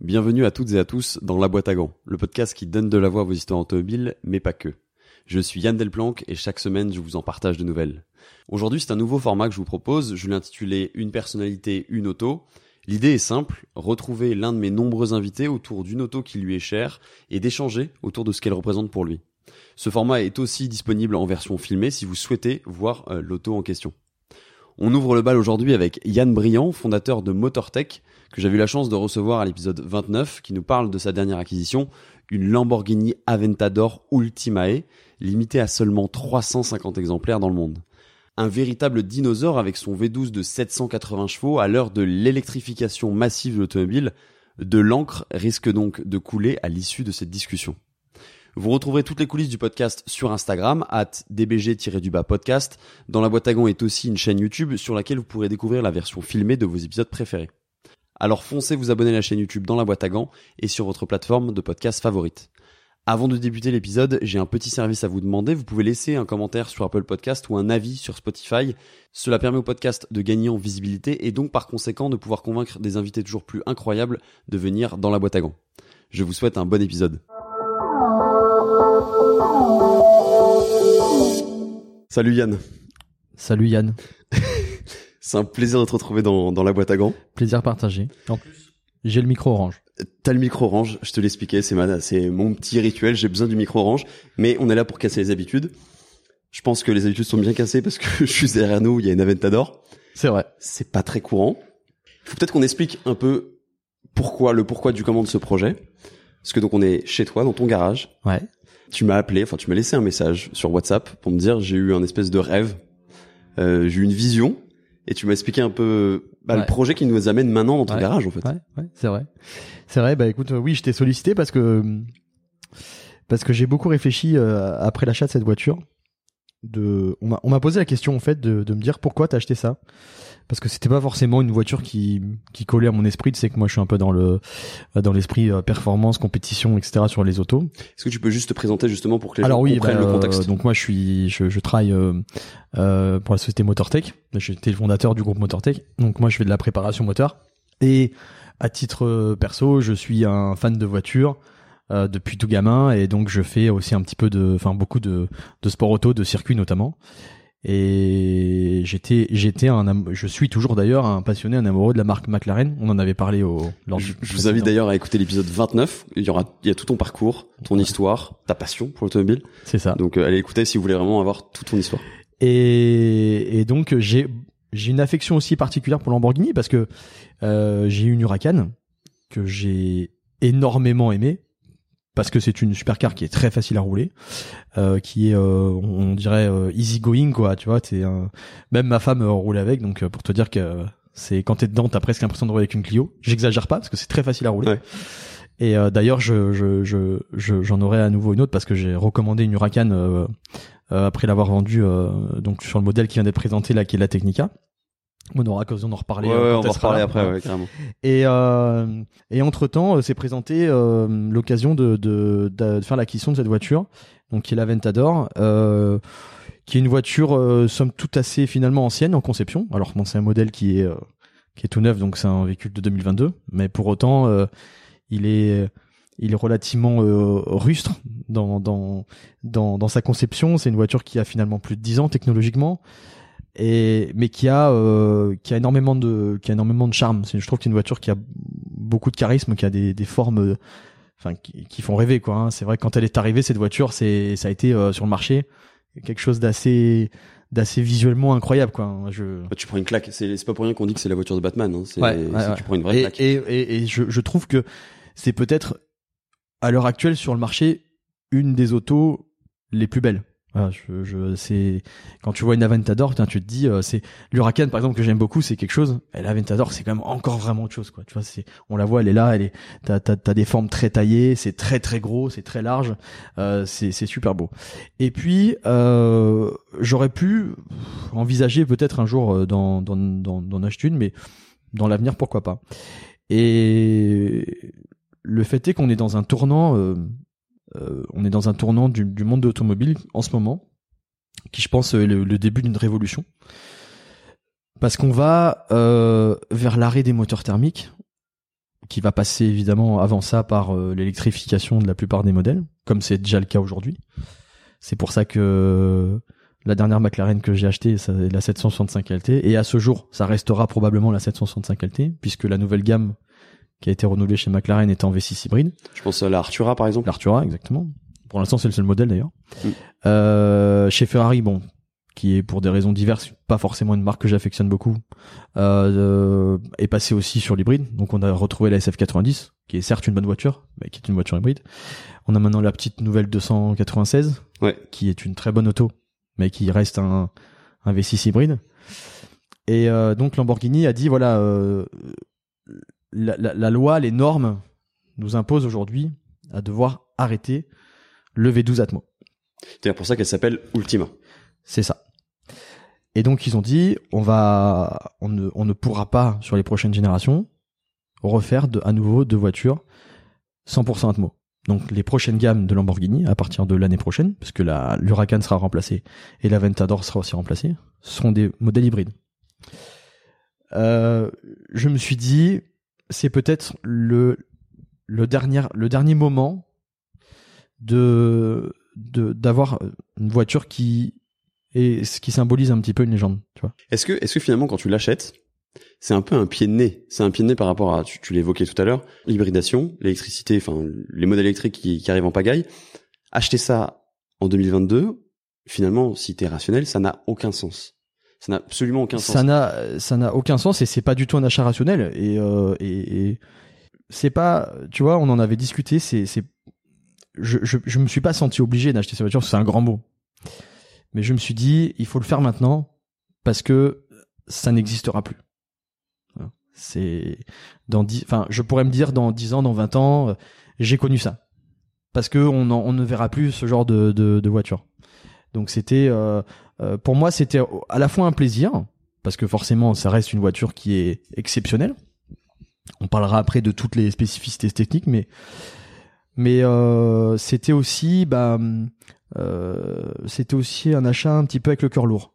Bienvenue à toutes et à tous dans La Boîte à Gants, le podcast qui donne de la voix à vos histoires automobiles, mais pas que. Je suis Yann Delplanque et chaque semaine je vous en partage de nouvelles. Aujourd'hui c'est un nouveau format que je vous propose, je l'ai intitulé Une personnalité, une auto. L'idée est simple, retrouver l'un de mes nombreux invités autour d'une auto qui lui est chère et d'échanger autour de ce qu'elle représente pour lui. Ce format est aussi disponible en version filmée si vous souhaitez voir euh, l'auto en question. On ouvre le bal aujourd'hui avec Yann Briand, fondateur de MotorTech, que j'avais eu la chance de recevoir à l'épisode 29, qui nous parle de sa dernière acquisition, une Lamborghini Aventador Ultimae, limitée à seulement 350 exemplaires dans le monde. Un véritable dinosaure avec son V12 de 780 chevaux à l'heure de l'électrification massive de l'automobile, de l'encre risque donc de couler à l'issue de cette discussion. Vous retrouverez toutes les coulisses du podcast sur Instagram, at dbg-du-bas podcast. Dans la boîte à gants est aussi une chaîne YouTube sur laquelle vous pourrez découvrir la version filmée de vos épisodes préférés. Alors foncez vous abonner à la chaîne YouTube dans la boîte à gants et sur votre plateforme de podcast favorite. Avant de débuter l'épisode, j'ai un petit service à vous demander. Vous pouvez laisser un commentaire sur Apple Podcast ou un avis sur Spotify. Cela permet au podcast de gagner en visibilité et donc par conséquent de pouvoir convaincre des invités toujours plus incroyables de venir dans la boîte à gants. Je vous souhaite un bon épisode. Salut Yann. Salut Yann. C'est un plaisir de te retrouver dans, dans la boîte à gants. Plaisir partagé. En plus, j'ai le micro orange. T'as le micro orange, je te l'expliquais, c'est ma, c'est mon petit rituel, j'ai besoin du micro orange, mais on est là pour casser les habitudes. Je pense que les habitudes sont bien cassées parce que je suis derrière nous, il y a une Aventador. C'est vrai. C'est pas très courant. Il faut peut-être qu'on explique un peu pourquoi, le pourquoi du comment de ce projet. Parce que donc on est chez toi, dans ton garage. Ouais. Tu m'as appelé, enfin tu m'as laissé un message sur WhatsApp pour me dire j'ai eu un espèce de rêve, euh, j'ai eu une vision et tu m'as expliqué un peu bah, le projet qui nous amène maintenant dans ton Ouais. garage en fait. Ouais, ouais, c'est vrai. C'est vrai. Bah écoute, oui, je t'ai sollicité parce que parce que j'ai beaucoup réfléchi euh, après l'achat de cette voiture. De, on m'a on m'a posé la question en fait de, de me dire pourquoi t'as acheté ça parce que c'était pas forcément une voiture qui qui collait à mon esprit. Tu sais que moi je suis un peu dans le dans l'esprit euh, performance, compétition, etc. sur les autos. Est-ce que tu peux juste te présenter justement pour que les Alors gens oui, comprennent bah, le contexte? euh, donc moi je suis, je, je travaille euh, euh, pour la société MotorTech. J'étais le fondateur du groupe MotorTech. Donc moi je fais de la préparation moteur. Et à titre euh, perso, je suis un fan de voitures euh, depuis tout gamin et donc je fais aussi un petit peu de, enfin beaucoup de, de sport auto, de circuit notamment. Et j'étais, j'étais un, je suis toujours d'ailleurs un passionné, un amoureux de la marque McLaren. On en avait parlé au. lors Je, je vous invite d'ailleurs à écouter l'épisode 29. Il y aura, il y a tout ton parcours, ton histoire, ta passion pour l'automobile. C'est ça. Donc euh, allez écouter si vous voulez vraiment avoir toute ton histoire. Et, et donc j'ai j'ai une affection aussi particulière pour Lamborghini parce que euh, j'ai eu une Huracan que j'ai énormément aimé parce que c'est une supercar qui est très facile à rouler, euh, qui est euh, on dirait euh, easy going quoi, tu vois, t'es un- même ma femme euh, roule avec donc euh, pour te dire que c'est quand t'es dedans t'as presque l'impression de rouler avec une Clio. J'exagère pas parce que c'est très facile à rouler. Ouais. Et euh, d'ailleurs je je je je- j'en aurai à nouveau une autre parce que j'ai recommandé une Huracan euh, euh, après l'avoir vendue euh, donc sur le modèle qui vient d'être présenté là qui est la Technica. On aura l'occasion d'en reparler. Ouais, euh, ouais, on va reparler là. après, ouais, carrément. Et, euh, et entre temps, s'est présenté euh, l'occasion de, de, de faire l'acquisition de cette voiture, donc qui est l'Aventador, euh, qui est une voiture euh, somme toute assez finalement ancienne en conception. Alors bon, c'est un modèle qui est euh, qui est tout neuf, donc c'est un véhicule de 2022, mais pour autant, euh, il est il est relativement euh, rustre dans, dans dans dans sa conception. C'est une voiture qui a finalement plus de 10 ans technologiquement et mais qui a euh, qui a énormément de qui a énormément de charme. Je trouve que c'est une voiture qui a beaucoup de charisme, qui a des des formes euh, enfin qui, qui font rêver quoi. hein. C'est vrai que quand elle est arrivée cette voiture, c'est ça a été euh, sur le marché quelque chose d'assez d'assez visuellement incroyable quoi. hein. Je Bah, tu prends une claque. C'est pas pour rien qu'on dit que c'est la voiture de Batman. Hein. C'est Ouais, tu prends une vraie et, claque. et, et, et je, je trouve que c'est peut-être à l'heure actuelle sur le marché une des autos les plus belles. Voilà, je, je, c'est quand tu vois une Aventador, tu te dis, euh, c'est l'Huracan par exemple que j'aime beaucoup, c'est quelque chose. Et l'Aventador, c'est quand même encore vraiment autre chose, quoi. Tu vois, c'est, on la voit, elle est là, elle est, t'as, t'as, t'as des formes très taillées, c'est très très gros, c'est très large, euh, c'est, c'est super beau. Et puis, euh, j'aurais pu envisager peut-être un jour euh, d'en, d'en, d'en, une, mais dans l'avenir, pourquoi pas. Et le fait est qu'on est dans un tournant euh, on est dans un tournant du, monde de l'automobile en ce moment, qui je pense est le, le début d'une révolution. Parce qu'on va euh, vers l'arrêt des moteurs thermiques, qui va passer évidemment avant ça par euh, l'électrification de la plupart des modèles, comme c'est déjà le cas aujourd'hui. C'est pour ça que la dernière McLaren que j'ai achetée, c'est la 765 LT, et à ce jour, ça restera probablement la 765 LT, puisque la nouvelle gamme qui a été renouvelée chez McLaren est en V6 hybride. Je pense à la Artura par exemple. L'Artura, exactement. Pour l'instant, c'est le seul modèle d'ailleurs. Mm. Euh, chez Ferrari, bon, qui est pour des raisons diverses, pas forcément une marque que j'affectionne beaucoup, euh, est passé aussi sur l'hybride. Donc on a retrouvé la SF90, qui est certes une bonne voiture, mais qui est une voiture hybride. On a maintenant la petite nouvelle 296, Ouais. qui est une très bonne auto, mais qui reste un, un V6 hybride. Et euh, donc Lamborghini a dit voilà, euh, la, la- la loi, les normes nous imposent aujourd'hui à devoir arrêter le V12 Atmo. C'est pour ça qu'elle s'appelle Ultima. C'est ça. Et donc ils ont dit on va on ne, on ne pourra pas sur les prochaines générations refaire de, à nouveau de voitures 100% Atmo. Donc les prochaines gammes de Lamborghini à partir de l'année prochaine parce que la l'Huracan sera remplacée et la Ventador sera aussi remplacée seront des modèles hybrides. Euh, je me suis dit c'est peut-être le le dernier le dernier moment de d'avoir une voiture qui ce qui symbolise un petit peu une légende, tu vois. Est-ce que, est-ce que finalement, quand tu l'achètes, c'est un peu un pied de nez? C'est un pied de nez par rapport à, tu, tu l'évoquais tout à l'heure, l'hybridation, l'électricité, enfin, les modèles électriques qui, qui arrivent en pagaille. Acheter ça en 2022, finalement, si t'es rationnel, ça n'a aucun sens. Ça n'a absolument aucun sens. Ça n'a ça n'a aucun sens et c'est pas du tout un achat rationnel et euh, c'est pas tu vois, on en avait discuté, c'est je, je me suis pas senti obligé d'acheter cette voiture, c'est un grand mot. Mais je me suis dit il faut le faire maintenant parce que ça n'existera plus. C'est dans dix, enfin, je pourrais me dire dans 10 ans, dans 20 ans, euh, j'ai connu ça. Parce que on, on ne verra plus ce genre de, de, de voiture. Donc c'était, euh, euh, pour moi, c'était à la fois un plaisir, parce que forcément, ça reste une voiture qui est exceptionnelle. On parlera après de toutes les spécificités techniques, mais mais euh, c'était aussi, bah, c'était aussi un achat un petit peu avec le cœur lourd,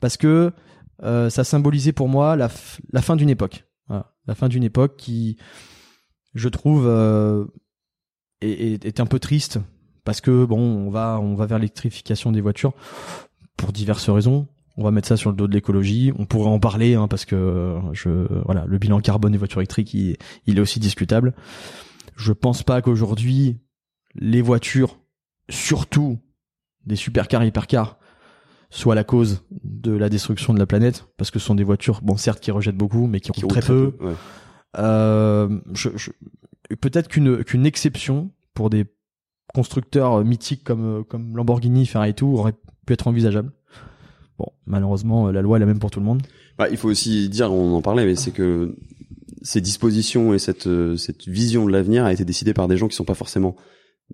parce que ça symbolisait pour moi la, fin d'une époque. La fin d'une époque qui, je trouve, est un peu triste parce que bon, on va on va vers l'électrification des voitures pour diverses raisons. On va mettre ça sur le dos de l'écologie. On pourrait en parler hein, parce que euh, je voilà, le bilan carbone des voitures électriques, il, il est aussi discutable. Je pense pas qu'aujourd'hui les voitures, surtout des supercars et hypercars, soient la cause de la destruction de la planète parce que ce sont des voitures, bon certes qui rejettent beaucoup, mais qui, Qui roulent très, peu. ouais. Euh, je, je- peut-être qu'une qu'une exception pour des constructeurs euh, mythiques comme euh, comme Lamborghini, Ferrari et tout aurait pu être envisageable. Bon, malheureusement, euh, la loi est la même pour tout le monde. Bah, il faut aussi dire, on en parlait, mais c'est que ces dispositions et cette, cette vision de l'avenir a été décidée par des gens qui sont pas forcément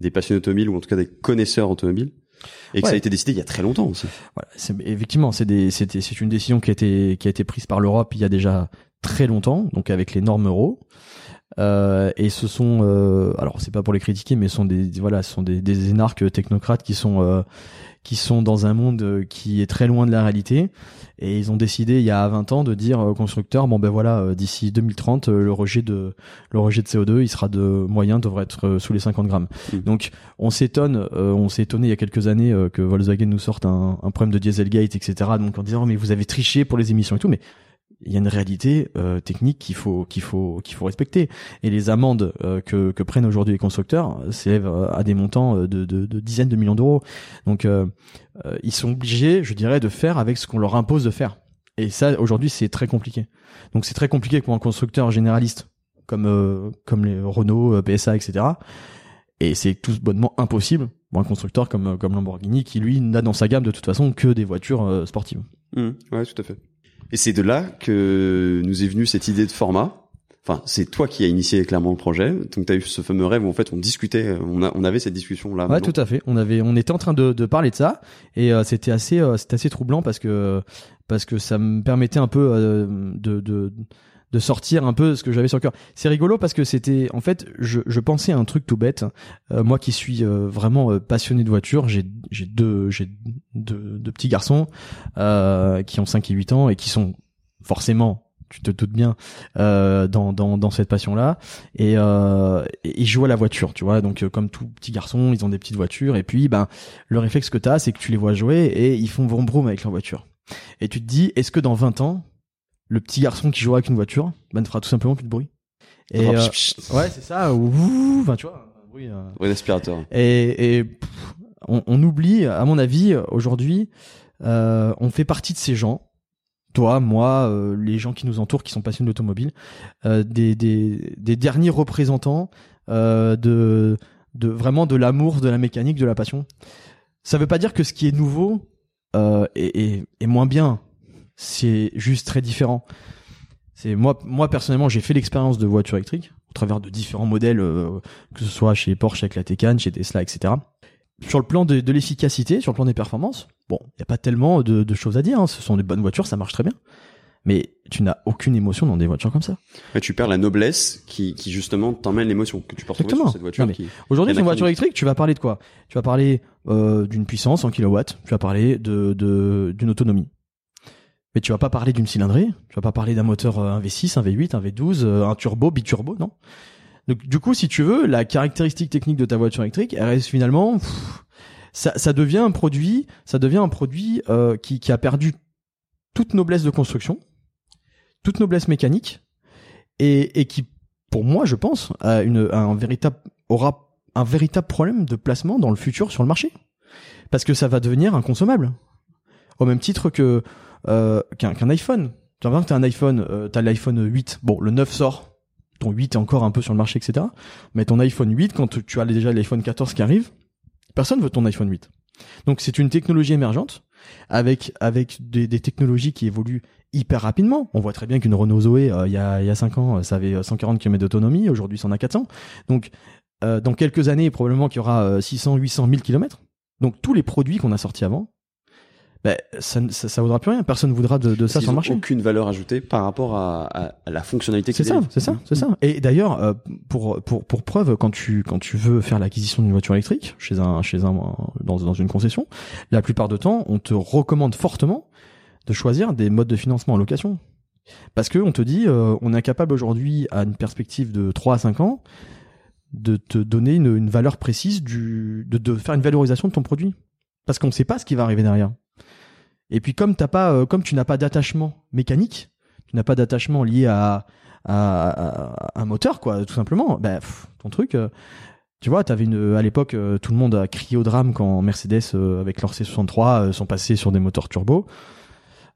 des passionnés automobiles ou en tout cas des connaisseurs automobiles. Et que ça a été décidé il y a très longtemps aussi. Voilà, c'est effectivement, c'est des c'était c'est une décision qui a été qui a été prise par l'Europe il y a déjà très longtemps, donc avec les normes euro. Euh, et ce sont euh, alors c'est pas pour les critiquer mais ce sont des voilà ce sont des, des énarques technocrates qui sont euh, qui sont dans un monde euh, qui est très loin de la réalité. Et ils ont décidé il y a 20 ans de dire aux constructeurs bon ben voilà euh, d'ici 2030 euh, le rejet de le rejet de CO2 il sera de moyen devrait être sous les 50 grammes. Mhm. donc on s'étonne euh, on s'est étonné il y a quelques années que Volkswagen nous sorte un, un problème de dieselgate etc donc en disant mais vous avez triché pour les émissions et tout mais il y a une réalité euh, technique qu'il faut qu'il faut qu'il faut respecter. Et les amendes euh, que, que prennent aujourd'hui les constructeurs euh, s'élèvent euh, à des montants euh, de, de, de dizaines de millions d'euros. Donc euh, ils sont obligés je dirais de faire avec ce qu'on leur impose de faire. Et ça aujourd'hui c'est très compliqué. Donc c'est très compliqué pour un constructeur généraliste comme comme les Renault PSA etc et c'est tout bonnement impossible pour un constructeur comme comme Lamborghini qui lui n'a dans sa gamme de toute façon que des voitures sportives. Mmh, ouais, tout à fait. Et c'est de là que nous est venue cette idée de format. Enfin, c'est toi qui as initié clairement le projet. Donc, tu as eu ce fameux rêve où en fait on discutait, on, a, on avait cette discussion là. Ouais, tout à fait. On avait, on était en train de, de parler de ça et euh, c'était assez, euh, c'était assez troublant parce que parce que ça me permettait un peu euh, de, de de sortir un peu ce que j'avais sur le cœur. C'est rigolo parce que c'était, en fait, je, je pensais à un truc tout bête. Euh, moi qui suis euh, vraiment euh, passionné de voiture, j'ai j'ai deux j'ai deux, deux petits garçons euh, qui ont 5 et 8 ans et qui sont forcément tu te doutes bien euh, dans, dans, dans cette passion là et, euh, ils jouent à la voiture tu vois donc euh, comme tout petit garçon ils ont des petites voitures et puis ben le réflexe que tu as c'est que tu les vois jouer et ils font vroom vroom avec leur voiture et tu te dis est-ce que dans 20 ans le petit garçon qui jouera avec une voiture ben ne fera tout simplement plus de bruit et Oh, euh, ouais c'est ça ou enfin tu vois un bruit euh, l'aspirateur. et, et pff, on, on oublie, à mon avis, aujourd'hui, euh, on fait partie de ces gens, toi, moi, euh, les gens qui nous entourent, qui sont passionnés d'automobile, euh, des, des, des derniers représentants euh, de, de vraiment de l'amour, de la mécanique, de la passion. Ça veut pas dire que ce qui est nouveau euh, est, est, est moins bien. C'est juste très différent. C'est moi, moi personnellement, j'ai fait l'expérience de voiture électrique au travers de différents modèles, euh, que ce soit chez Porsche avec la Taycan, chez Tesla, etc. Sur le plan de, de l'efficacité, sur le plan des performances, bon, il y a pas tellement de, de choses à dire. hein. Ce sont des bonnes voitures, ça marche très bien. Mais tu n'as aucune émotion dans des voitures comme ça. Ouais, tu perds la noblesse qui, qui justement t'emmène l'émotion que tu peux retrouver Exactement. sur cette voiture. Qui... Aujourd'hui, sur une voiture électrique, tu vas parler de quoi? Tu vas parler euh, d'une puissance en kilowatts, tu vas parler de de- d'une autonomie. Mais tu vas pas parler d'une cylindrée, tu vas pas parler d'un moteur euh, un V6, un V8, un V12, euh, un turbo, biturbo, non? Donc du coup, si tu veux, la caractéristique technique de ta voiture électrique, elle reste finalement, ça, devient un produit, ça devient un produit euh, qui, a perdu toute noblesse de construction, toute noblesse mécanique, et, qui, pour moi, je pense, a un véritable, aura un véritable problème de placement dans le futur sur le marché, parce que ça va devenir inconsommable, au même titre que euh, qu'un iPhone. Tu vois, que t'as un iPhone, euh, t'as l'iPhone 8. Bon, le 9 sort, ton 8 est encore un peu sur le marché, etc. Mais ton iPhone 8, quand tu as déjà l'iPhone 14 qui arrive, personne veut ton iPhone 8. Donc c'est une technologie émergente avec avec des, des technologies qui évoluent hyper rapidement. On voit très bien qu'une Renault Zoé euh, il y a il y a 5 ans, ça avait euh, 140 km d'autonomie, aujourd'hui ça en a 400. Donc euh, dans quelques années probablement qu'il y aura euh, 600 800 1000 km. Donc tous les produits qu'on a sortis avant ben, ça, ne- ça, ça vaudra plus rien. Personne ne voudra de, de ça sur le marché. aucune valeur ajoutée par rapport à, à- à la fonctionnalité C'est ça, c'est ça, c'est ça. Et d'ailleurs, euh, pour pour pour preuve, quand tu quand tu veux faire l'acquisition d'une voiture électrique chez un chez un dans dans une concession, la plupart du temps, on te recommande fortement de choisir des modes de financement en location. Parce que on te dit, euh, on est incapable aujourd'hui, à une perspective de 3 à 5 ans, de te donner une, une valeur précise du, de, de faire une valorisation de ton produit. Parce qu'on ne sait pas ce qui va arriver derrière. Et puis comme t'as pas, euh, comme tu n'as pas d'attachement mécanique, tu n'as pas d'attachement lié à, à, à- un moteur, quoi, tout simplement. Pff, ton truc, euh, tu vois, t'avais une, à l'époque, euh, tout le monde a crié au drame quand Mercedes, euh, avec leur C63, euh, sont passés sur des moteurs turbo.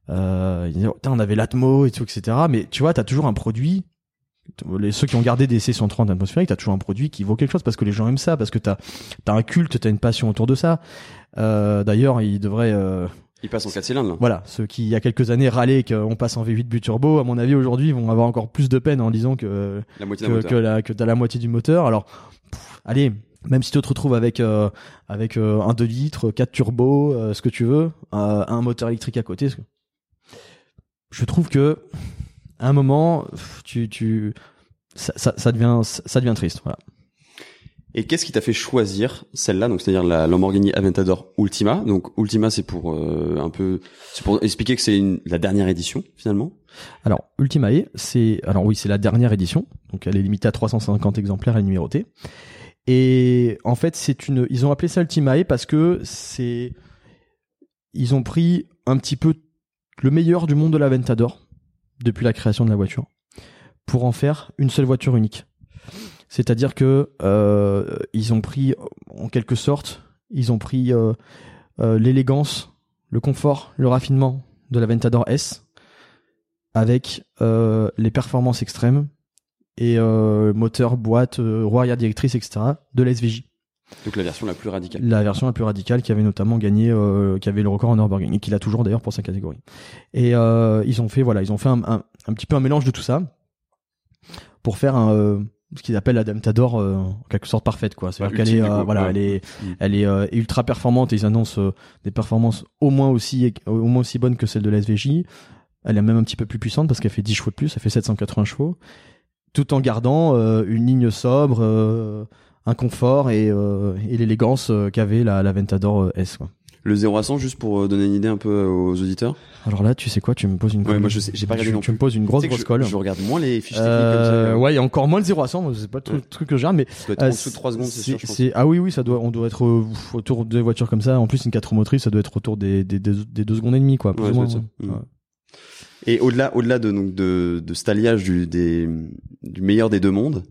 Euh, ils disaient, Oh, on avait l'Atmo et tout, etc. Mais tu vois, t'as toujours un produit. Les, ceux qui ont gardé des C130 atmosphériques, t'as toujours un produit qui vaut quelque chose parce que les gens aiment ça, parce que t'as as un culte, t'as une passion autour de ça. D'ailleurs, ils devraient Ils passent en 4 cylindres. là. voilà, ceux qui il y a quelques années râlaient qu'on passe en V8 but turbo, à mon avis aujourd'hui vont avoir encore plus de peine en disant que La moitié que, la, que t'as la moitié du moteur. Alors, pff, allez, même si tu te retrouves avec euh, avec euh, un 2 litres, 4 turbos, euh, ce que tu veux, euh, un moteur électrique à côté, je trouve que à un moment, tu tu ça, ça, ça devient ça devient triste. Voilà. Et qu'est-ce qui t'a fait choisir celle-là, donc c'est-à-dire la Lamborghini Aventador Ultima? Donc Ultima, c'est pour euh, un peu, c'est pour expliquer que c'est la dernière édition finalement? Alors, Ultimae, c'est alors oui, c'est la dernière édition, donc elle est limitée à 350 exemplaires et numérotée. Et en fait, c'est une ils ont appelé ça Ultimae parce que c'est ils ont pris un petit peu le meilleur du monde de l'Aventador depuis la création de la voiture pour en faire une seule voiture unique. C'est-à-dire que euh, ils ont pris en quelque sorte, ils ont pris euh, euh, l'élégance, le confort, le raffinement de l'Aventador S avec euh, les performances extrêmes et euh, moteur, boîte, euh, roue arrière directrice, etc. de la SVJ. Donc la version la plus radicale. La version la plus radicale qui avait notamment gagné, euh, qui avait le record en Nürburgring et qui l'a toujours d'ailleurs pour sa catégorie. Et euh, ils ont fait voilà, ils ont fait un, un, un petit peu un mélange de tout ça pour faire un, euh, ce qu'ils appellent la Damtador euh, en quelque sorte parfaite quoi. C'est-à-dire Ah, qu'elle est euh, quoi. voilà, Ouais. elle est Mm. elle est euh, ultra performante et ils annoncent euh, des performances au moins aussi au moins aussi bonnes que celles de la SVJ Elle est même un petit peu plus puissante parce qu'elle fait 10 chevaux de plus, elle fait 780 chevaux, tout en gardant euh, une ligne sobre, euh, un confort et, euh, et l'élégance qu'avait la, la Ventador S. Quoi. Le 0 à 100, juste pour euh, donner une idée un peu aux auditeurs. Alors là, tu sais quoi, tu me poses une Ouais, moi, je sais- j'ai pas regardé tu, non tu me poses une grosse Tu sais que grosse je, colle. je regarde moins les fiches techniques Euh, comme ça. ouais, il y a encore moins le 0 à 100, moi, c'est pas le truc, truc que je regarde, mais Ça doit être euh, en dessous de 3 secondes, c'est sûr, ah oui, oui, ça doit, on doit être euh, autour des voitures comme ça. En plus, une 4 roues motrices, ça doit être autour des, des, des, des deux secondes et demie, quoi. Plus Ouais, ou moins. ça. Et au-delà, au-delà de, donc, de, de alliage du, des, du meilleur des deux mondes,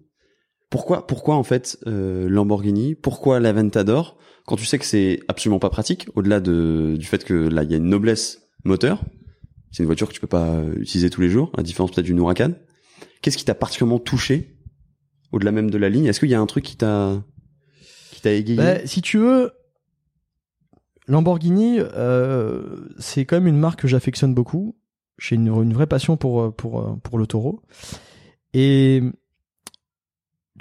pourquoi, pourquoi en fait euh, Lamborghini Pourquoi l'Aventador Quand tu sais que c'est absolument pas pratique, au-delà de, du fait que là il y a une noblesse moteur, c'est une voiture que tu peux pas euh, utiliser tous les jours, à différence peut-être d'une Huracan. Qu'est-ce qui t'a particulièrement touché au-delà même de la ligne? Est-ce qu'il y a un truc qui t'a qui t'a égayé? Bah, si tu veux, Lamborghini, euh, c'est quand même une marque que j'affectionne beaucoup. J'ai une, une vraie passion pour euh, pour euh, pour le Taureau. Et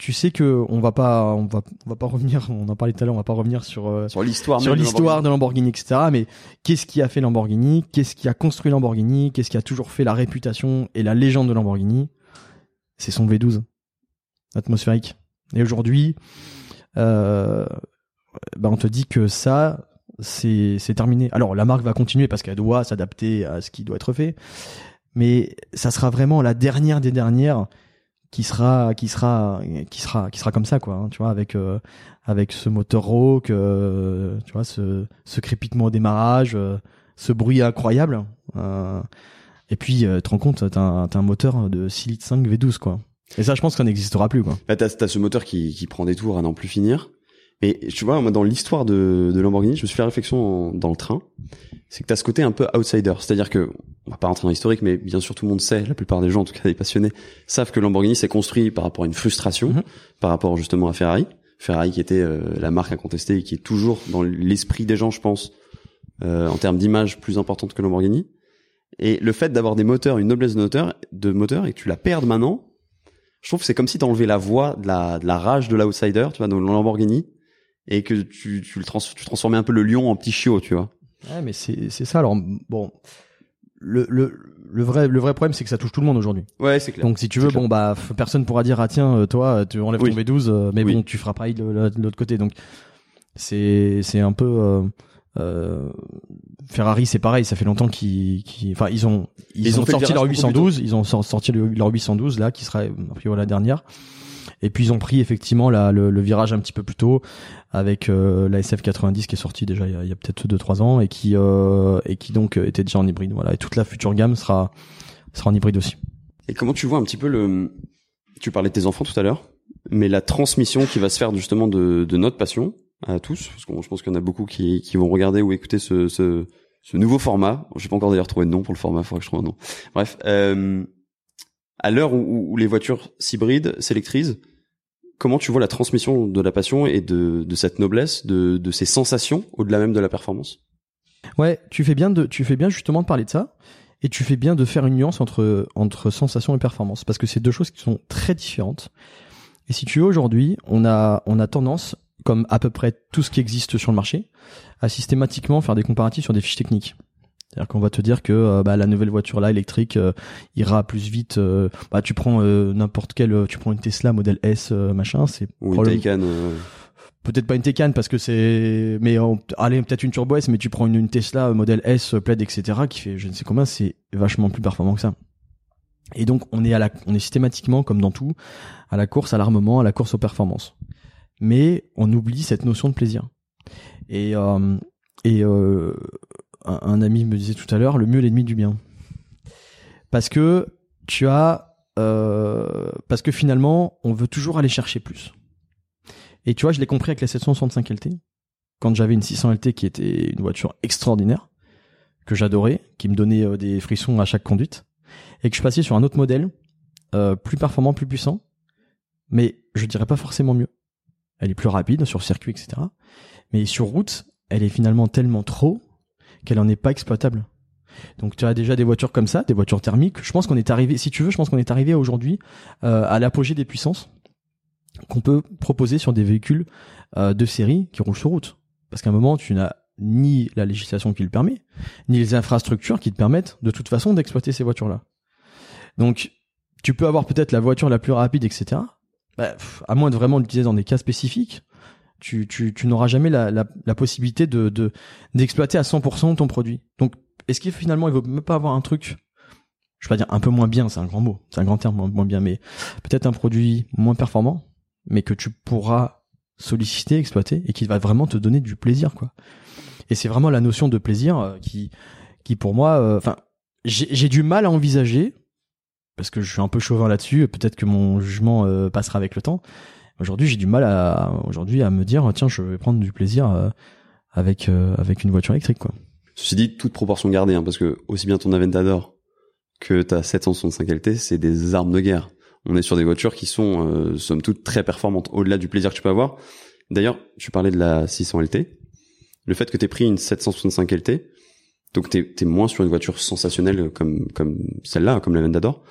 tu sais que on va pas on va on va pas revenir. On en parlait tout à l'heure. On va pas revenir sur euh, Sur l'histoire sur de l'histoire de Lamborghini, etc. Mais qu'est-ce qui a fait Lamborghini? Qu'est-ce qui a construit Lamborghini? Qu'est-ce qui a toujours fait la réputation et la légende de Lamborghini? C'est son V12 atmosphérique. Et aujourd'hui, euh, bah on te dit que ça, c'est c'est terminé. Alors la marque va continuer parce qu'elle doit s'adapter à ce qui doit être fait, mais ça sera vraiment la dernière des dernières qui sera qui sera qui sera qui sera comme ça quoi hein, tu vois avec euh, avec ce moteur rauque euh, tu vois ce ce crépitement au démarrage euh, ce bruit incroyable euh, et puis euh, tu te rends compte t'as un, t'as un moteur de 6 litres 5 V12 quoi et ça je pense ça n'existera plus quoi Bah, t'as, t'as ce moteur qui, qui prend des tours à n'en plus finir. Mais tu vois, moi, dans l'histoire de, de Lamborghini, je me suis fait la réflexion dans le train. C'est que t'as ce côté un peu outsider. C'est-à-dire que, on va pas rentrer dans l'historique, mais bien sûr, tout le monde sait, la plupart des gens, en tout cas des passionnés, savent que Lamborghini s'est construit par rapport à une frustration, Mhm. par rapport justement à Ferrari. Ferrari qui était euh, la marque incontestée et qui est toujours dans l'esprit des gens, je pense, euh, en termes d'image plus importante que Lamborghini. Et le fait d'avoir des moteurs, une noblesse de moteur, de moteur et que tu la perdes maintenant, je trouve que c'est comme si t'enlevais la voix de la, de la rage de l'outsider, tu vois, dans le Lamborghini, et que tu, tu le trans, tu transformais un peu le lion en petit chiot, tu vois. Ouais mais c'est c'est ça alors bon le le le vrai le vrai problème c'est que ça touche tout le monde aujourd'hui Ouais, c'est clair. Donc si tu veux, bon bah personne pourra dire ah tiens euh, toi tu enlèves Oui. ton V12, euh, mais Oui. bon tu feras pareil de, de- de l'autre côté. Donc c'est c'est un peu euh, euh, Ferrari c'est pareil, ça fait longtemps qu'ils qu'ils enfin ils ont ils, Ils ont ont, sorti leur virage beaucoup plus 812, ils ont sor- sorti le- leur 812 là qui sera a priori la dernière. Et puis ils ont pris effectivement la, le, le virage un petit peu plus tôt avec euh, la SF90 qui est sortie déjà il y a, il a peut-être 2-3 ans et qui euh, et qui donc euh, était déjà en hybride. Voilà et toute la future gamme sera sera en hybride aussi. Et comment tu vois un petit peu le, tu parlais de tes enfants tout à l'heure, mais la transmission qui va se faire justement de, de notre passion à tous, parce que je pense qu'il y en a beaucoup qui, qui vont regarder ou écouter ce, ce, ce nouveau format. J'ai pas encore d'ailleurs trouvé de nom pour le format, faudra que je trouve un nom. Bref, euh, à l'heure où, où les voitures s'hybrident, s'électrisent, comment tu vois la transmission de la passion et de, de cette noblesse, de, de ces sensations au-delà même de la performance? Ouais, tu fais bien de, tu fais bien justement de parler de ça, et tu fais bien de faire une nuance entre entre sensation et performance, parce que c'est deux choses qui sont très différentes. Et si tu veux aujourd'hui, on a on a tendance, comme à peu près tout ce qui existe sur le marché, à systématiquement faire des comparatifs sur des fiches techniques. C'est-à-dire qu'on va te dire que euh, bah, la nouvelle voiture là électrique euh, ira plus vite. euh, bah tu prends euh, n'importe quelle, euh, tu prends une Tesla modèle S euh, machin, c'est ou une Taycan euh, peut-être pas une Taycan parce que c'est mais allez peut-être une Turbo S mais tu prends une, une Tesla modèle S plaid etc qui fait je ne sais combien c'est vachement plus performant que ça. Et donc on est à la on est systématiquement comme dans tout à la course à l'armement à la course aux performances. Mais on oublie cette notion de plaisir. Et euh, et euh, un, ami me disait tout à l'heure le mieux l'ennemi du bien parce que tu as euh, parce que finalement on veut toujours aller chercher plus et tu vois, je l'ai compris avec la 765 LT, quand j'avais une 600 LT qui était une voiture extraordinaire, que j'adorais, qui me donnait euh, des frissons à chaque conduite, et que je passais sur un autre modèle, euh, plus performant, plus puissant, mais je dirais pas forcément mieux. Elle est plus rapide sur circuit, etc. Mais sur route, elle est finalement tellement trop qu'elle en est pas exploitable. Donc tu as déjà des voitures comme ça, des voitures thermiques. Je pense qu'on est arrivé, si tu veux, je pense qu'on est arrivé aujourd'hui euh, à l'apogée des puissances qu'on peut proposer sur des véhicules euh, de série qui roulent sur route. Parce qu'à un moment, tu n'as ni la législation qui le permet, ni les infrastructures qui te permettent de toute façon d'exploiter ces voitures-là. Donc, tu peux avoir peut-être la voiture la plus rapide, etc. Bah, à moins de vraiment l'utiliser dans des cas spécifiques, tu, tu, tu n'auras jamais la, la, la, possibilité de d'exploiter à 100% ton produit. Donc, est-ce qu'il finalement il vaut même pas avoir un truc, je vais pas dire un peu moins bien, c'est un grand mot, c'est un grand terme moins bien, mais peut-être un produit moins performant, mais que tu pourras solliciter, exploiter et qui va vraiment te donner du plaisir, quoi. Et c'est vraiment la notion de plaisir euh, qui, qui pour moi, euh, enfin, j'ai du mal à envisager parce que je suis un peu chauvin là-dessus. Peut-être que mon jugement euh, passera avec le temps. Aujourd'hui, j'ai du mal à aujourd'hui à me dire tiens, je vais prendre du plaisir euh, avec euh, avec une voiture électrique quoi. Ceci dit, toute proportion gardée, hein, parce que aussi bien ton Aventador que ta 765 LT, c'est des armes de guerre. On est sur des voitures qui sont, somme toute, très performantes, au-delà du plaisir que tu peux avoir. D'ailleurs, tu parlais de la 600 LT. Le fait que tu aies pris une 765 LT, donc t'es es moins sur une voiture sensationnelle comme comme celle-là, comme la Aventador.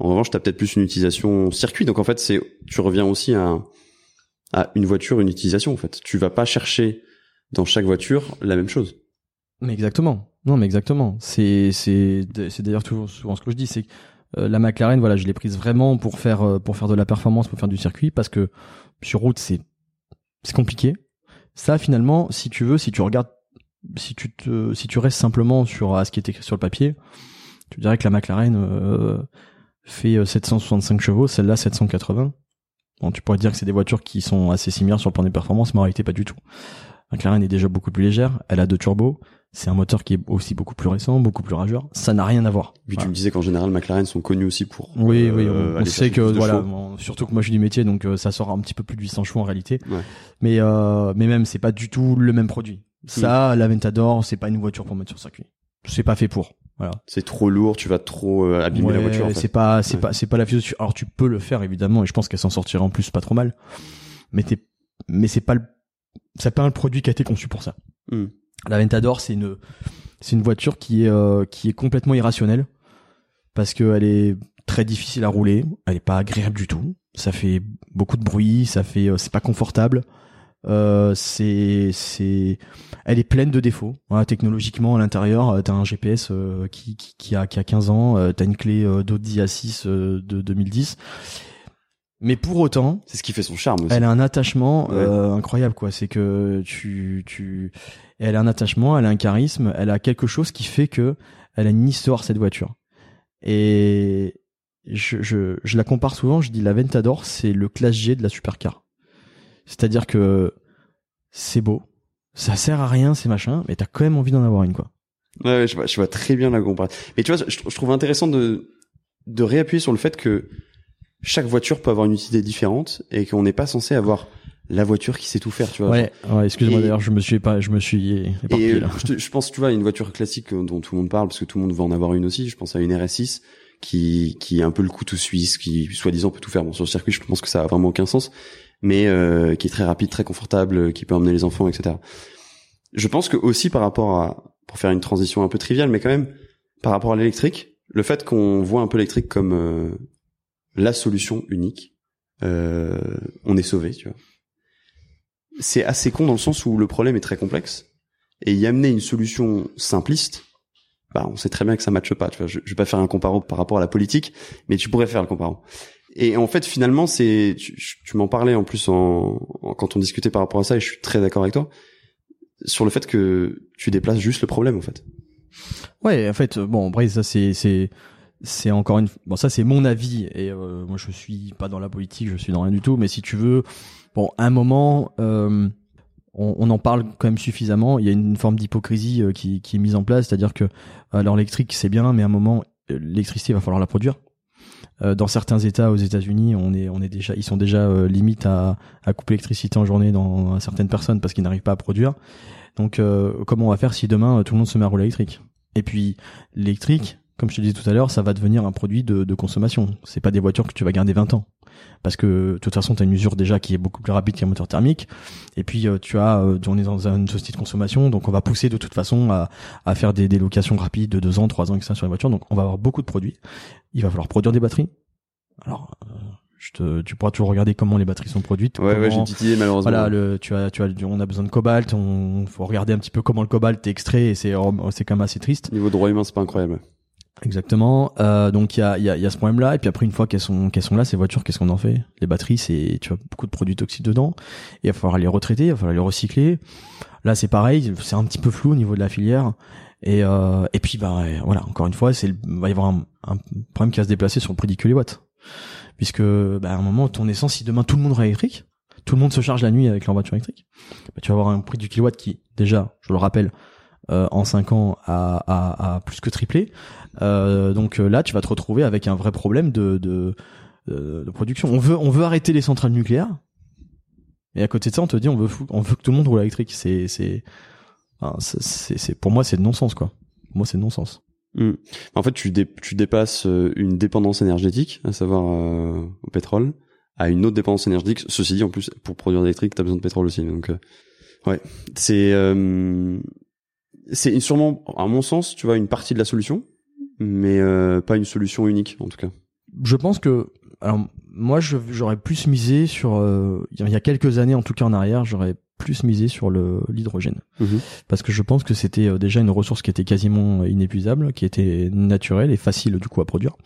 En revanche, tu as peut-être plus une utilisation circuit. Donc en fait, c'est tu reviens aussi à, à une voiture, une utilisation en fait. Tu vas pas chercher dans chaque voiture la même chose. Mais exactement. Non, mais exactement. C'est c'est c'est d'ailleurs souvent ce que je dis, c'est euh, la McLaren, voilà, je l'ai prise vraiment pour faire euh, pour faire de la performance, pour faire du circuit, parce que sur route c'est c'est compliqué. Ça, finalement, si tu veux, si tu regardes, si tu te, si tu restes simplement sur ce qui est écrit sur le papier, tu dirais que la McLaren euh, fait 765 euh, chevaux, celle-là 780. Bon, tu pourrais dire que c'est des voitures qui sont assez similaires sur le plan des performances, mais en réalité pas du tout. McLaren est déjà beaucoup plus légère, elle a deux turbos, c'est un moteur qui est aussi beaucoup plus récent, beaucoup plus rageur. Ça n'a rien à voir. Puis tu me disais qu'en général, McLaren sont connus aussi pour. Oui, oui, on, euh, sait que voilà, surtout que moi je suis du métier, donc euh, ça sort un petit peu plus de 800 chevaux en réalité. Mais euh, mais même c'est pas du tout le même produit. Ça, la Ventador, c'est pas une voiture pour mettre sur circuit. C'est pas fait pour. Voilà. C'est trop lourd, tu vas trop euh, abîmer la voiture. En C'est pas, c'est pas, c'est pas la philosophie. Alors tu peux le faire évidemment, et je pense qu'elle s'en sortira en plus pas trop mal. Mais t'es, mais c'est pas le, c'est pas un produit qui a été conçu pour ça. Hmm. La Ventador, c'est une, c'est une voiture qui est, euh, qui est complètement irrationnelle parce qu'elle est très difficile à rouler, elle est pas agréable du tout. Ça fait beaucoup de bruit, ça fait, euh, c'est pas confortable. Euh, c'est c'est elle est pleine de défauts. Voilà, technologiquement à l'intérieur, euh, t'as un GPS euh, qui, qui, qui a qui a 15 ans, euh, t'as une clé d'Audi A6 de 2010. Mais pour autant, c'est ce qui fait son charme aussi. Elle a un attachement incroyable quoi, c'est que tu tu elle a un attachement, elle a un charisme, elle a quelque chose qui fait que elle a une histoire cette voiture. Et je, je, je la compare souvent, je dis la Ventador, c'est le classe G de la supercar. C'est-à-dire que c'est beau, ça sert à rien ces machins, mais t'as quand même envie d'en avoir une quoi. Ouais, je, vois, je vois très bien la comparaison. Mais tu vois, je, trouve intéressant de de réappuyer sur le fait que chaque voiture peut avoir une utilité différente et qu'on n'est pas censé avoir la voiture qui sait tout faire, tu vois. Ouais, ouais excuse-moi d'ailleurs, je me suis pas, je me suis éparpillé, là. Je, je, pense, tu vois, une voiture classique dont tout le monde parle parce que tout le monde va en avoir une aussi. Je pense à une RS6 qui qui est un peu le couteau suisse, qui soi-disant peut tout faire. Bon, sur le circuit, je pense que ça a vraiment aucun sens mais euh, qui est très rapide, très confortable, qui peut emmener les enfants, etc. Je pense que aussi par rapport à, pour faire une transition un peu triviale, mais quand même par rapport à l'électrique, le fait qu'on voit un peu l'électrique comme euh, la solution unique, euh, on est sauvé, tu vois. C'est assez con dans le sens où le problème est très complexe et y amener une solution simpliste, bah on sait très bien que ça matche pas. Tu vois, je, je vais pas faire un comparo par rapport à la politique, mais tu pourrais faire le comparo. Et en fait, finalement, c'est tu, tu m'en parlais en plus en, quand on discutait par rapport à ça, et je suis très d'accord avec toi sur le fait que tu déplaces juste le problème en fait. Ouais, en fait, bon, après ça c'est c'est c'est encore une bon ça c'est mon avis et euh, moi je suis pas dans la politique, je suis dans rien du tout, mais si tu veux, bon, à un moment. Euh, on, en parle quand même suffisamment. Il y a une forme d'hypocrisie euh, qui, qui, est mise en place, c'est-à-dire que alors l'électrique c'est bien, mais à un moment l'électricité va falloir la produire. Euh, dans certains États aux États-Unis, on est on est déjà ils sont déjà euh, limite à, à couper l'électricité en journée dans certaines personnes parce qu'ils n'arrivent pas à produire. Donc euh, comment on va faire si demain tout le monde se met à rouler électrique? Et puis l'électrique, comme je te disais tout à l'heure, ça va devenir un produit de, de consommation. C'est pas des voitures que tu vas garder 20 ans. Parce que de toute façon tu as une usure déjà qui est beaucoup plus rapide qu'un moteur thermique. Et puis tu as on est dans une société de consommation donc on va pousser de toute façon à, à faire des, des locations rapides de 2 ans 3 ans etc sur les voitures. Donc on va avoir beaucoup de produits il va falloir produire des batteries. Alors, euh, Je te, tu pourras toujours regarder comment les batteries sont produites. Ouais, ouais, j'ai titillé malheureusement. Voilà, le, tu as, tu as, on a besoin de cobalt. On faut regarder un petit peu comment le cobalt est extrait et c'est, c'est quand même assez triste. Niveau droit humain, c'est pas incroyable. Exactement. Euh, donc il y a, y, a, y a ce problème-là. Et puis après, une fois qu'elles sont, qu'elles sont là, ces voitures, qu'est-ce qu'on en fait? Les batteries, c'est, tu as beaucoup de produits toxiques dedans. Et il va falloir les retraiter, il va falloir les recycler. Là, c'est pareil, c'est un petit peu flou au niveau de la filière. Et, euh, et puis, bah, voilà, encore une fois, c'est, va y avoir un, un problème qui va se déplacer sur le prix du kilowatt. Puisque, bah, à un moment, ton essence, si demain tout le monde est électrique, tout le monde se charge la nuit avec leur voiture électrique, bah, tu vas avoir un prix du kilowatt qui, déjà, je le rappelle, euh, en 5 ans a, a, a plus que triplé. Euh, donc euh, là, tu vas te retrouver avec un vrai problème de, de, de, production. On veut, on veut arrêter les centrales nucléaires. Et à côté de ça, on te dit, on veut, on veut que tout le monde roule électrique. C'est, c'est, enfin, c'est, pour moi, c'est de non-sens, quoi. Pour moi, c'est de non-sens. Hmm. En fait, tu, dé- tu dépasses euh, une dépendance énergétique, à savoir euh, au pétrole, à une autre dépendance énergétique. Ceci dit, en plus, pour produire de l'électrique, t'as besoin de pétrole aussi. Donc, euh, ouais, c'est euh, c'est sûrement, à mon sens, tu vois, une partie de la solution, mais euh, pas une solution unique, en tout cas. Je pense que, alors, moi, j'aurais plus misé sur, euh, il y a quelques années, en tout cas en arrière, j'aurais plus misé sur le l'hydrogène. Mhm. parce que je pense que c'était euh, déjà une ressource qui était quasiment inépuisable, qui était naturelle et facile du coup à produire.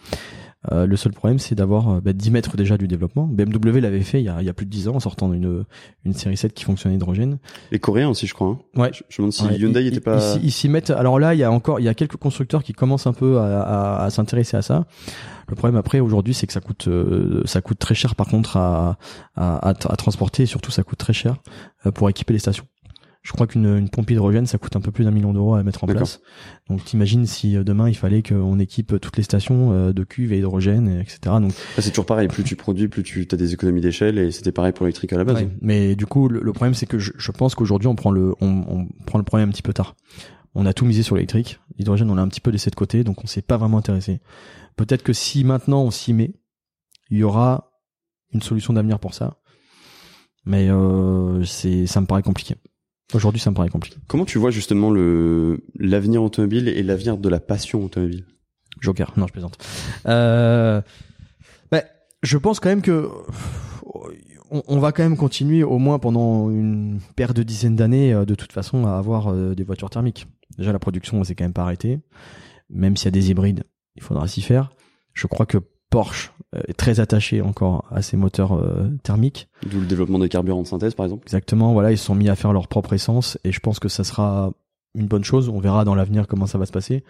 Euh, le seul problème, c'est d'avoir euh, bah, d'y mettre déjà du développement. BMW l'avait fait il y, a, il y a plus de 10 ans en sortant d'une une série 7 qui fonctionnait hydrogène. Les Coréens aussi, je crois. Hein. Ouais. Je, je me demande si Ouais, Hyundai ils- était ils- pas. Ils, s'y- mettent. Alors là, il y a encore, il y a quelques constructeurs qui commencent un peu à, à, à s'intéresser à ça. Le problème après aujourd'hui, c'est que ça coûte, euh, ça coûte très cher par contre à, à, à, à transporter et surtout ça coûte très cher euh, pour équiper les stations. Je crois qu'une une pompe hydrogène, ça coûte un peu plus d'un million d'euros à mettre en place. Donc t'imagines si euh, demain il fallait qu'on équipe toutes les stations euh, de cuves et hydrogène, et etc. Donc c'est toujours pareil. Plus tu produis, plus tu as des économies d'échelle, et c'était pareil pour l'électrique à la base. Ouais, mais du coup, le, le problème, c'est que je, je pense qu'aujourd'hui, on prend le, on, on prend le problème un petit peu tard. On a tout misé sur l'électrique. L'hydrogène, on l'a un petit peu laissé de côté, donc on s'est pas vraiment intéressé. Peut-être que si maintenant on s'y met, il y aura une solution d'avenir pour ça. Mais euh, c'est, ça me paraît compliqué. Aujourd'hui, ça me paraît compliqué. Comment tu vois justement le l'avenir automobile et l'avenir de la passion automobile? Joker, non, je plaisante. Euh, ben, je pense quand même que on, on va quand même continuer au moins pendant une paire de dizaines d'années euh, de toute façon à avoir euh, des voitures thermiques. Déjà la production s'est quand même pas arrêtée, même s'il y a des hybrides, il faudra s'y faire. Je crois que Porsche euh, est très attaché encore à ses moteurs euh, thermiques. D'où le développement des carburants de synthèse, par exemple. Exactement, voilà, ils se sont mis à faire leur propre essence et je pense que ça sera une bonne chose. On verra dans l'avenir comment ça va se passer.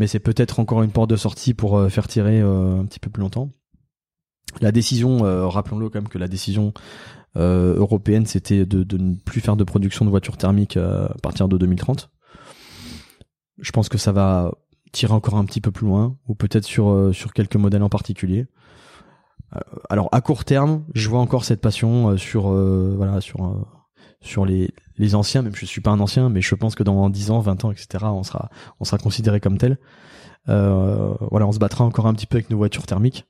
Mais c'est peut-être encore une porte de sortie pour euh, faire tirer euh, un petit peu plus longtemps. La décision, rappelons-le quand même que la décision européenne, c'était de, de ne plus faire de production de voitures thermiques à partir de 2030. Je pense que ça va tirer encore un petit peu plus loin, ou peut-être sur euh, sur quelques modèles en particulier. Euh, Alors à court terme, je vois encore cette passion euh, sur euh, voilà sur euh, sur les les anciens. Même je suis pas un ancien, mais je pense que dans 10 ans, 20 ans, etc., on sera on sera considéré comme tel. Euh, voilà, on se battra encore un petit peu avec nos voitures thermiques.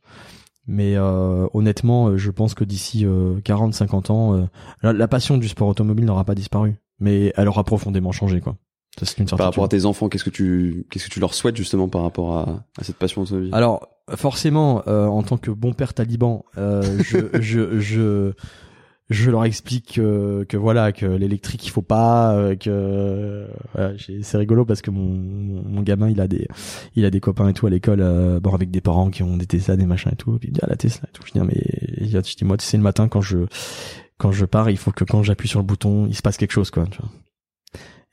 Mais euh, honnêtement, euh, je pense que d'ici 40-50 ans, euh, la, la passion du sport automobile n'aura pas disparu, mais elle aura profondément changé, quoi. Ça, c'est une Par rapport à tes enfants, qu'est-ce que tu qu'est-ce que tu leur souhaites justement par rapport à, à cette passion automobile Alors, forcément, euh, en tant que bon père taliban, euh, je, je, je, je leur explique que, que voilà, que l'électrique il faut pas, euh, que voilà, j'ai- c'est rigolo parce que mon, mon gamin il a des, il a des copains et tout à l'école, euh, bon avec des parents qui ont des Tesla, des machins et tout, puis il dit ah la Tesla et tout, je dis mais je dis moi tu sais le matin quand je, quand je pars, il faut que quand j'appuie sur le bouton, il se passe quelque chose quoi, tu vois.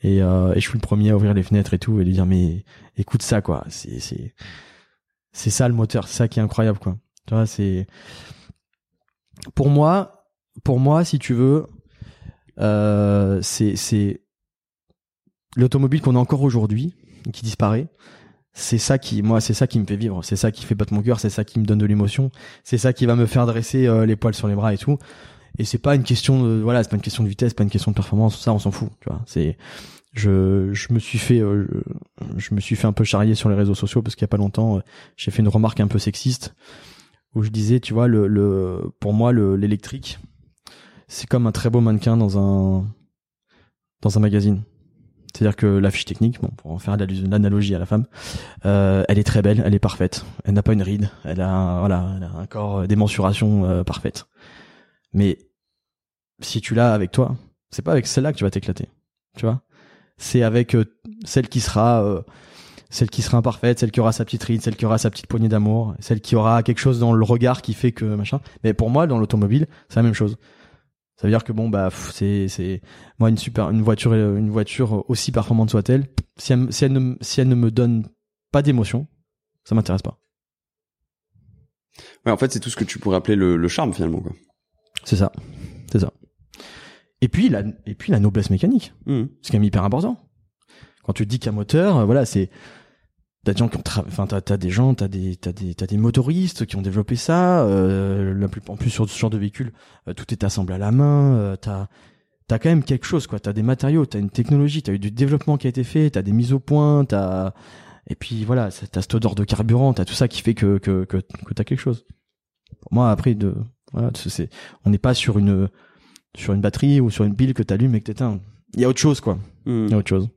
Et, euh, et je suis le premier à ouvrir les fenêtres et tout et lui dire mais écoute ça quoi, c'est c'est c'est ça le moteur, c'est ça qui est incroyable quoi. Tu vois, c'est pour moi, pour moi si tu veux, euh, c'est c'est l'automobile qu'on a encore aujourd'hui qui disparaît. C'est ça qui, moi, c'est ça qui me fait vivre. C'est ça qui fait battre mon cœur. C'est ça qui me donne de l'émotion. C'est ça qui va me faire dresser euh, les poils sur les bras et tout. Et c'est pas une question de, voilà, c'est pas une question de vitesse, c'est pas une question de performance. Ça, on s'en fout. Tu vois. C'est, je, je me suis fait, euh, je, me suis fait un peu charrier sur les réseaux sociaux parce qu'il y a pas longtemps, euh, j'ai fait une remarque un peu sexiste où je disais, tu vois, le, le, pour moi, le, l'électrique, c'est comme un très beau mannequin dans un, dans un magazine. C'est-à-dire que la fiche technique, bon, pour en faire l'analogie à la femme, euh, elle est très belle, elle est parfaite. Elle n'a pas une ride, elle a, voilà, elle a un corps, des mensurations parfaites. Mais si tu l'as avec toi, c'est pas avec celle-là que tu vas t'éclater. Tu vois? C'est avec euh, celle qui sera, euh, celle qui sera imparfaite, celle qui aura sa petite ride, celle qui aura sa petite poignée d'amour, celle qui aura quelque chose dans le regard qui fait que machin. Mais pour moi, dans l'automobile, c'est la même chose. Ça veut dire que bon bah c'est c'est moi une super une voiture une voiture aussi performante soit-elle si elle, si elle ne si elle ne me donne pas d'émotion ça m'intéresse pas. Ouais en fait c'est tout ce que tu pourrais appeler le, le charme finalement quoi. C'est ça c'est ça. Et puis la et puis la noblesse mécanique Mmh. c'est quand même hyper important. Quand tu te dis qu'un moteur euh, voilà c'est T'as des gens qui ont, enfin t'as, t'as des gens, t'as des, t'as des, t'as des motoristes qui ont développé ça. Euh, la plus, en plus sur ce genre de véhicule, euh, tout est assemblé à la main. Euh, t'as, t'as quand même quelque chose quoi. T'as des matériaux, t'as une technologie, t'as eu du développement qui a été fait, t'as des mises au point, t'as, et puis voilà, t'as cette odeur de carburant, t'as tout ça qui fait que que que, que t'as quelque chose. Pour moi après de, voilà, c'est- on n'est pas sur une sur une batterie ou sur une pile que t'allumes et que t'éteins. Il y a autre chose quoi. Mmh. Il y a autre chose.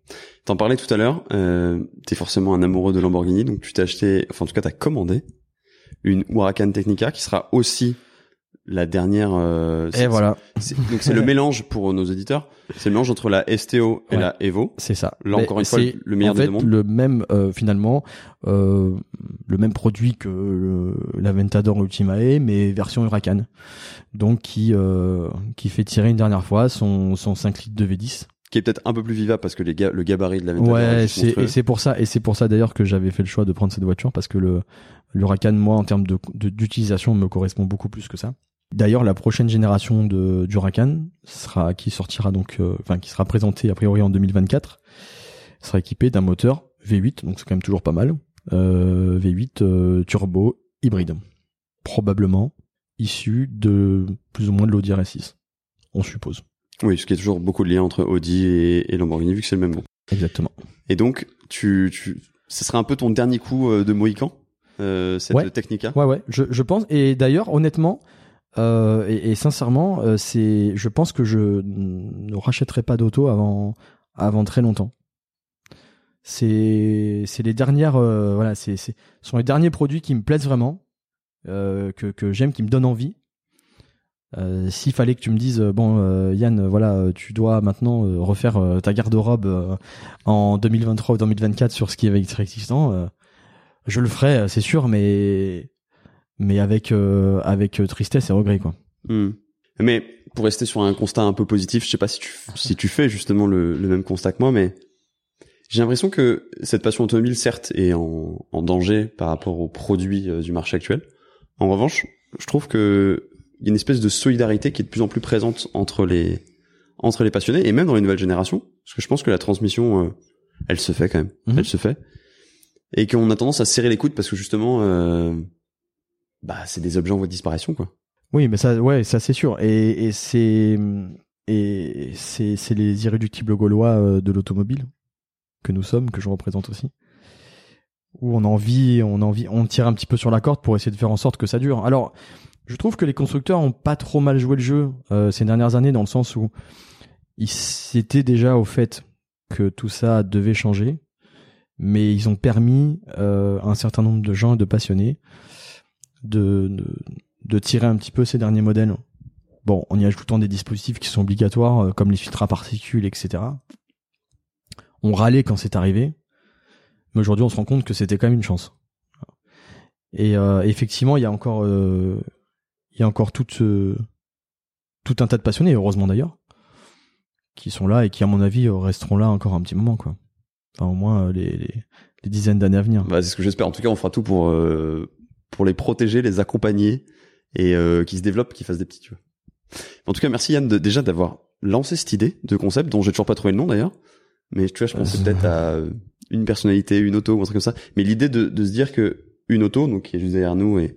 T'en parlais tout à l'heure, euh, t'es forcément un amoureux de Lamborghini, donc tu t'es acheté, enfin en tout cas t'as commandé une Huracan Technica qui sera aussi la dernière. euh, c'est- Et voilà, donc c'est le mélange pour nos auditeurs, c'est le mélange entre la STO et Ouais. la Evo. c'est ça. Là Mais encore une fois le meilleur en des fait, deux mondes. le même euh, finalement euh, le même produit que le, l'Aventador Ultimae mais version Huracan donc qui euh, qui fait tirer une dernière fois son son 5 litres de V10 Qui est peut-être un peu plus vivable parce que les ga- le gabarit de la ouais juste c'est et c'est pour ça et c'est pour ça d'ailleurs que j'avais fait le choix de prendre cette voiture parce que le l'Huracan moi en termes de de- d'utilisation me correspond beaucoup plus que ça D'ailleurs, la prochaine génération de du Huracan sera qui sortira donc, euh, enfin qui sera présentée a priori en 2024, sera équipée d'un moteur V8, donc c'est quand même toujours pas mal, euh, V8 euh, turbo hybride, probablement issu de plus ou moins de l'Audi RS6, on suppose. Oui, ce qui est toujours beaucoup de liens entre Audi et, et Lamborghini vu que c'est le même nom. Exactement. Et donc tu, tu, ce serait un peu ton dernier coup de Mohican, cette Ouais. Technica? Ouais, ouais, je, je pense. Et d'ailleurs, honnêtement, euh, et, sincèrement, euh, c'est, je pense que je ne rachèterai pas d'auto avant, avant très longtemps. C'est, c'est les dernières, euh, voilà, c'est, c'est, ce sont les derniers produits qui me plaisent vraiment, que, que j'aime, qui me donnent envie. S'il fallait que tu me dises, bon, Yann, voilà, tu dois maintenant refaire ta garde-robe en 2023 ou 2024 sur ce qui est existant, je le ferai, c'est sûr, mais mais avec euh, avec euh, tristesse et regret quoi. Hmm. Mais pour rester sur un constat un peu positif, je sais pas si tu, si tu fais justement le, le même constat que moi, mais j'ai l'impression que cette passion automobile, certes, est en, en danger par rapport aux produits euh, du marché actuel. En revanche, je trouve que il y a une espèce de solidarité qui est de plus en plus présente entre les entre les passionnés et même dans les nouvelles générations, parce que je pense que la transmission, euh, elle se fait quand même, Mhm. elle se fait, et qu'on a tendance à serrer les coudes parce que justement, euh, bah c'est des objets en voie de disparition quoi. Oui, mais ça ouais, c'est sûr et et c'est et c'est c'est les irréductibles gaulois euh, de l'automobile que nous sommes que je représente aussi. Où on a envie, on a envie, on tire un petit peu sur la corde pour essayer de faire en sorte que ça dure. Alors, je trouve que les constructeurs ont pas trop mal joué le jeu euh, ces dernières années dans le sens où ils s'étaient déjà au fait que tout ça devait changer, mais ils ont permis euh, à un certain nombre de gens, de passionnés, de, tirer un petit peu ces derniers modèles. Bon, en y ajoutant des dispositifs qui sont obligatoires, euh, comme les filtres à particules, etc. On râlait quand c'est arrivé, mais aujourd'hui on se rend compte que c'était quand même une chance. Et euh, effectivement, il y a encore, euh, il y a encore tout, un tas de passionnés, heureusement d'ailleurs, qui sont là et qui, à mon avis, resteront là encore un petit moment, quoi. Enfin, au moins les, dizaines d'années à venir. Bah, c'est ce que j'espère. En tout cas, on fera tout pour pour les protéger, les accompagner et euh, qu'ils se développent, qu'ils fassent des petits. Tu vois. En tout cas, merci Yann de, déjà d'avoir lancé cette idée de concept dont j'ai toujours pas trouvé le nom d'ailleurs. Mais tu vois, je pensais peut-être à une personnalité, une auto ou un truc comme ça. Mais l'idée de, de se dire que une auto, donc qui est juste derrière nous et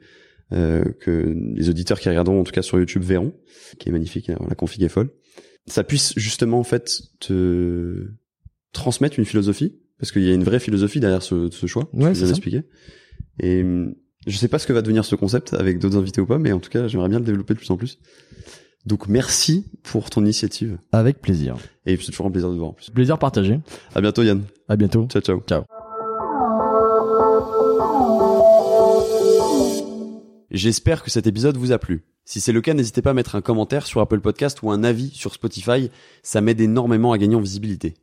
euh, que les auditeurs qui regarderont en tout cas sur YouTube verront, qui est magnifique, hein, la config est folle, ça puisse justement en fait te transmettre une philosophie parce qu'il y a une vraie philosophie derrière ce, ce choix. Ouais, tu ça. d'expliquer. Et hum, je sais pas ce que va devenir ce concept avec d'autres invités ou pas, mais en tout cas, j'aimerais bien le développer de plus en plus. Donc merci pour ton initiative. Avec plaisir. Et c'est toujours un plaisir de te voir en plus. Plaisir partagé. À bientôt Yann. À bientôt. Ciao ciao. Ciao. J'espère que cet épisode vous a plu. Si c'est le cas, n'hésitez pas à mettre un commentaire sur Apple Podcast ou un avis sur Spotify, ça m'aide énormément à gagner en visibilité.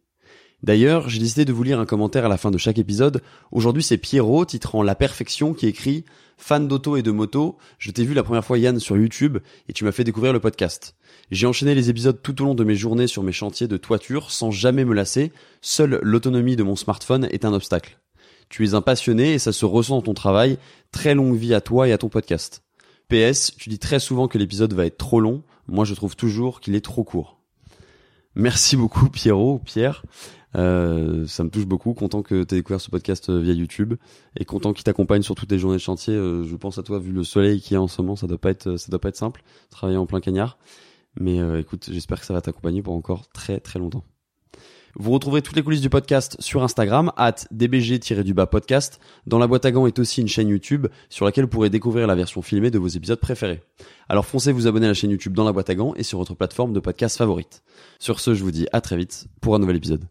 D'ailleurs, j'ai décidé de vous lire un commentaire à la fin de chaque épisode. Aujourd'hui, c'est Pierrot, titrant La Perfection, qui écrit Fan d'auto et de moto, je t'ai vu la première fois Yann sur YouTube et tu m'as fait découvrir le podcast. J'ai enchaîné les épisodes tout au long de mes journées sur mes chantiers de toiture sans jamais me lasser, seule l'autonomie de mon smartphone est un obstacle. Tu es un passionné et ça se ressent dans ton travail, très longue vie à toi et à ton podcast. PS, tu dis très souvent que l'épisode va être trop long, moi je trouve toujours qu'il est trop court. Merci beaucoup Pierrot, Pierre. Euh, ça me touche beaucoup, content que tu aies découvert ce podcast euh, via YouTube et content qu'il t'accompagne sur toutes tes journées de chantier. Euh, je pense à toi, vu le soleil qui est en ce moment, ça doit pas être, ça doit pas être simple, travailler en plein cagnard. Mais écoute, j'espère que ça va t'accompagner pour encore très très longtemps. Vous retrouverez toutes les coulisses du podcast sur Instagram, at dbg-du-bas podcast. Dans la boîte à gants est aussi une chaîne YouTube sur laquelle vous pourrez découvrir la version filmée de vos épisodes préférés. Alors foncez vous abonner à la chaîne YouTube dans la boîte à gants et sur votre plateforme de podcast favorite. Sur ce, je vous dis à très vite pour un nouvel épisode.